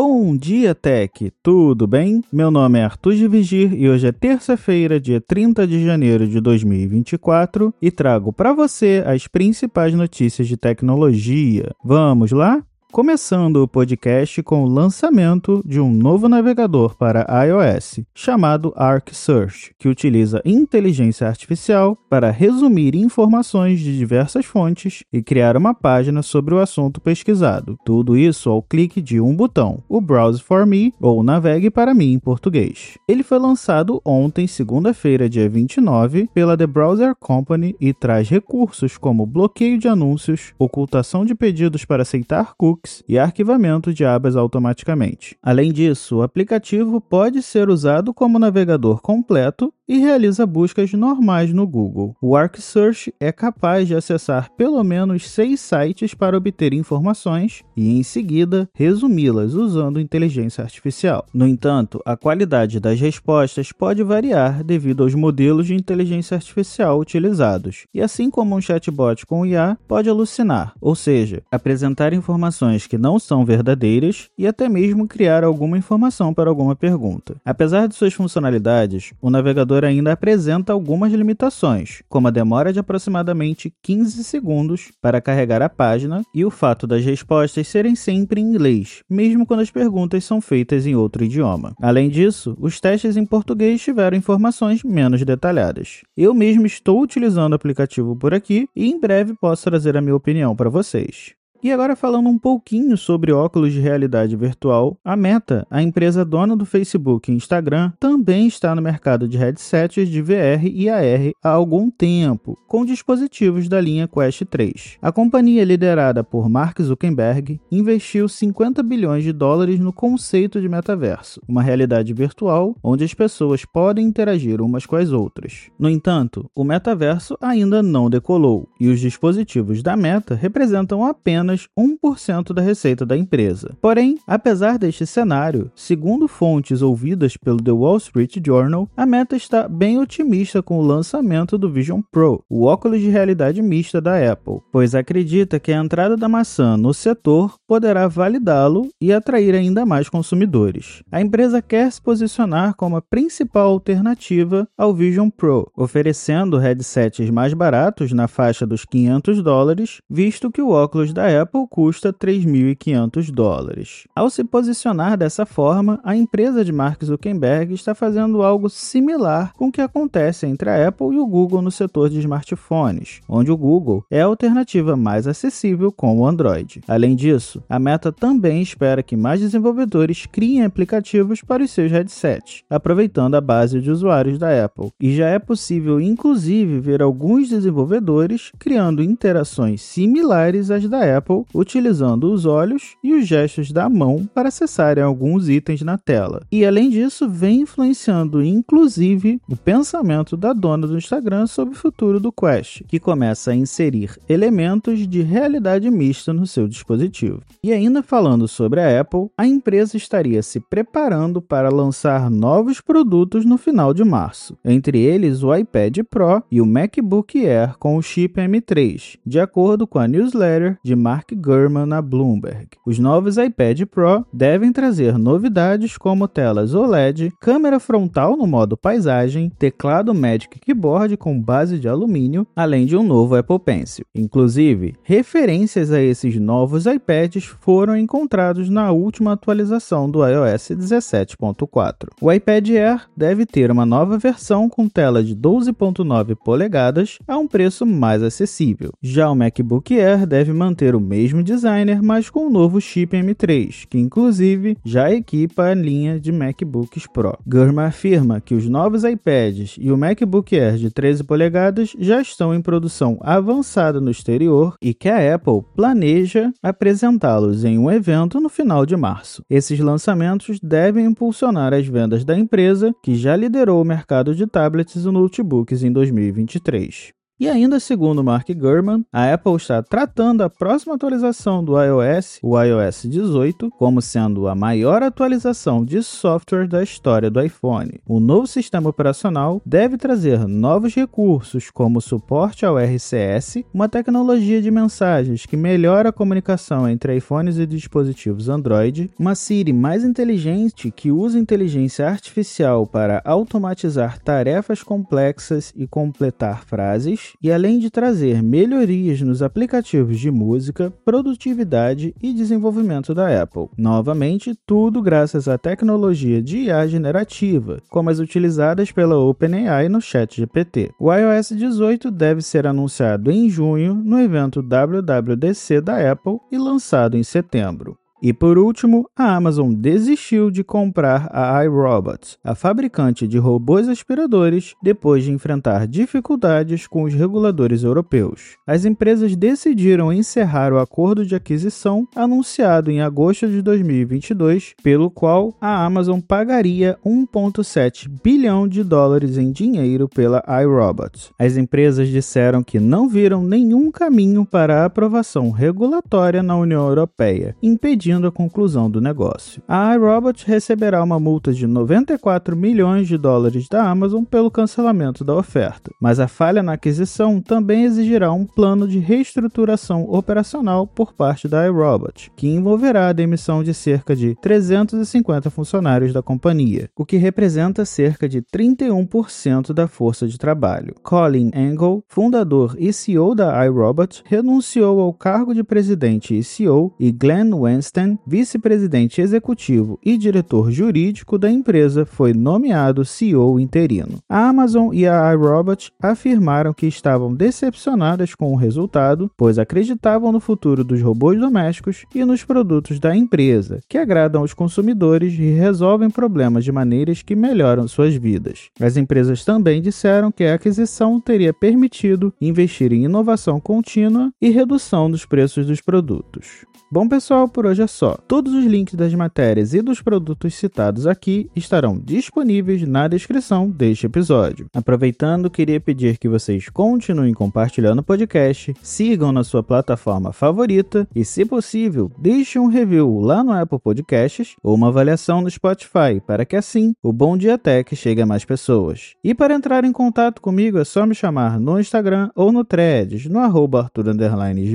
Bom dia, Tech! Tudo bem? Meu nome é Arthur de Vigir e hoje é terça-feira, dia 30 de janeiro de 2024 e trago para você as principais notícias de tecnologia. Vamos lá? Começando o podcast com o lançamento de um novo navegador para iOS, chamado Arc Search, que utiliza inteligência artificial para resumir informações de diversas fontes e criar uma página sobre o assunto pesquisado. Tudo isso ao clique de um botão, o Browse for Me ou Navegue para mim em português. Ele foi lançado ontem, segunda-feira, dia 29, pela The Browser Company e traz recursos como bloqueio de anúncios, ocultação de pedidos para aceitar cookies cookies e arquivamento de abas automaticamente. Além disso, o aplicativo pode ser usado como navegador completo e realiza buscas normais no Google. O Arc Search é capaz de acessar pelo menos seis sites para obter informações e, em seguida, resumi-las usando inteligência artificial. No entanto, a qualidade das respostas pode variar devido aos modelos de inteligência artificial utilizados, e assim como um chatbot com IA pode alucinar, ou seja, apresentar informações que não são verdadeiras e até mesmo criar alguma informação para alguma pergunta. Apesar de suas funcionalidades, o navegador ainda apresenta algumas limitações, como a demora de aproximadamente 15 segundos para carregar a página e o fato das respostas serem sempre em inglês, mesmo quando as perguntas são feitas em outro idioma. Além disso, os testes em português tiveram informações menos detalhadas. Eu mesmo estou utilizando o aplicativo por aqui e em breve posso trazer a minha opinião para vocês. E agora falando um pouquinho sobre óculos de realidade virtual, a Meta, a empresa dona do Facebook e Instagram, também está no mercado de headsets de VR e AR há algum tempo, com dispositivos da linha Quest 3. A companhia liderada por Mark Zuckerberg investiu 50 bilhões de dólares no conceito de metaverso, uma realidade virtual onde as pessoas podem interagir umas com as outras. No entanto, o metaverso ainda não decolou e os dispositivos da Meta representam apenas apenas 1% da receita da empresa. Porém, apesar deste cenário, segundo fontes ouvidas pelo The Wall Street Journal, a Meta está bem otimista com o lançamento do Vision Pro, o óculos de realidade mista da Apple, pois acredita que a entrada da maçã no setor poderá validá-lo e atrair ainda mais consumidores. A empresa quer se posicionar como a principal alternativa ao Vision Pro, oferecendo headsets mais baratos na faixa dos 500 dólares, visto que o óculos da Apple custa 3.500 dólares. Ao se posicionar dessa forma, a empresa de Mark Zuckerberg está fazendo algo similar com o que acontece entre a Apple e o Google no setor de smartphones, onde o Google é a alternativa mais acessível com o Android. Além disso, a Meta também espera que mais desenvolvedores criem aplicativos para os seus headsets, aproveitando a base de usuários da Apple. E já é possível, inclusive, ver alguns desenvolvedores criando interações similares às da Apple Apple utilizando os olhos e os gestos da mão para acessarem alguns itens na tela. E além disso, vem influenciando inclusive o pensamento da dona do Instagram sobre o futuro do Quest, que começa a inserir elementos de realidade mista no seu dispositivo. E ainda falando sobre a Apple, a empresa estaria se preparando para lançar novos produtos no final de março, entre eles o iPad Pro e o MacBook Air com o chip M3, de acordo com a newsletter de Mark Mark Gurman na Bloomberg. Os novos iPad Pro devem trazer novidades como telas OLED, câmera frontal no modo paisagem, teclado Magic Keyboard com base de alumínio, além de um novo Apple Pencil. Inclusive, referências a esses novos iPads foram encontrados na última atualização do iOS 17.4. O iPad Air deve ter uma nova versão com tela de 12.9 polegadas a um preço mais acessível. Já o MacBook Air deve manter o mesmo designer, mas com o novo chip M3, que inclusive já equipa a linha de MacBooks Pro. Gurman afirma que os novos iPads e o MacBook Air de 13 polegadas já estão em produção avançada no exterior e que a Apple planeja apresentá-los em um evento no final de março. Esses lançamentos devem impulsionar as vendas da empresa, que já liderou o mercado de tablets e notebooks em 2023. E ainda segundo Mark Gurman, a Apple está tratando a próxima atualização do iOS, o iOS 18, como sendo a maior atualização de software da história do iPhone. O novo sistema operacional deve trazer novos recursos, como suporte ao RCS, uma tecnologia de mensagens que melhora a comunicação entre iPhones e dispositivos Android, uma Siri mais inteligente que usa inteligência artificial para automatizar tarefas complexas e completar frases, e além de trazer melhorias nos aplicativos de música, produtividade e desenvolvimento da Apple. Novamente, tudo graças à tecnologia de IA generativa, como as utilizadas pela OpenAI no ChatGPT. O iOS 18 deve ser anunciado em junho no evento WWDC da Apple e lançado em setembro. E por último, a Amazon desistiu de comprar a iRobot, a fabricante de robôs aspiradores, depois de enfrentar dificuldades com os reguladores europeus. As empresas decidiram encerrar o acordo de aquisição anunciado em agosto de 2022, pelo qual a Amazon pagaria 1,7 bilhão de dólares em dinheiro pela iRobot. As empresas disseram que não viram nenhum caminho para a aprovação regulatória na União Europeia, impedindo impedindo a conclusão do negócio. A iRobot receberá uma multa de 94 milhões de dólares da Amazon pelo cancelamento da oferta, mas a falha na aquisição também exigirá um plano de reestruturação operacional por parte da iRobot, que envolverá a demissão de cerca de 350 funcionários da companhia, o que representa cerca de 31% da força de trabalho. Colin Angle, fundador e CEO da iRobot, renunciou ao cargo de presidente e CEO e Glenn Wenston vice-presidente executivo e diretor jurídico da empresa, foi nomeado CEO interino. A Amazon e a iRobot afirmaram que estavam decepcionadas com o resultado, pois acreditavam no futuro dos robôs domésticos e nos produtos da empresa, que agradam os consumidores e resolvem problemas de maneiras que melhoram suas vidas. As empresas também disseram que a aquisição teria permitido investir em inovação contínua e redução dos preços dos produtos. Bom, pessoal, por hoje é só. Todos os links das matérias e dos produtos citados aqui estarão disponíveis na descrição deste episódio. Aproveitando, queria pedir que vocês continuem compartilhando o podcast, sigam na sua plataforma favorita e, se possível, deixem um review lá no Apple Podcasts ou uma avaliação no Spotify, para que assim o Bom Dia Tech chegue a mais pessoas. E para entrar em contato comigo é só me chamar no Instagram ou no Threads, no arroba Arthur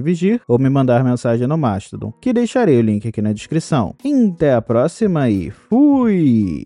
Vigir, ou me mandar mensagem no Mastodon que deixarei o link aqui na descrição. Até a próxima e fui!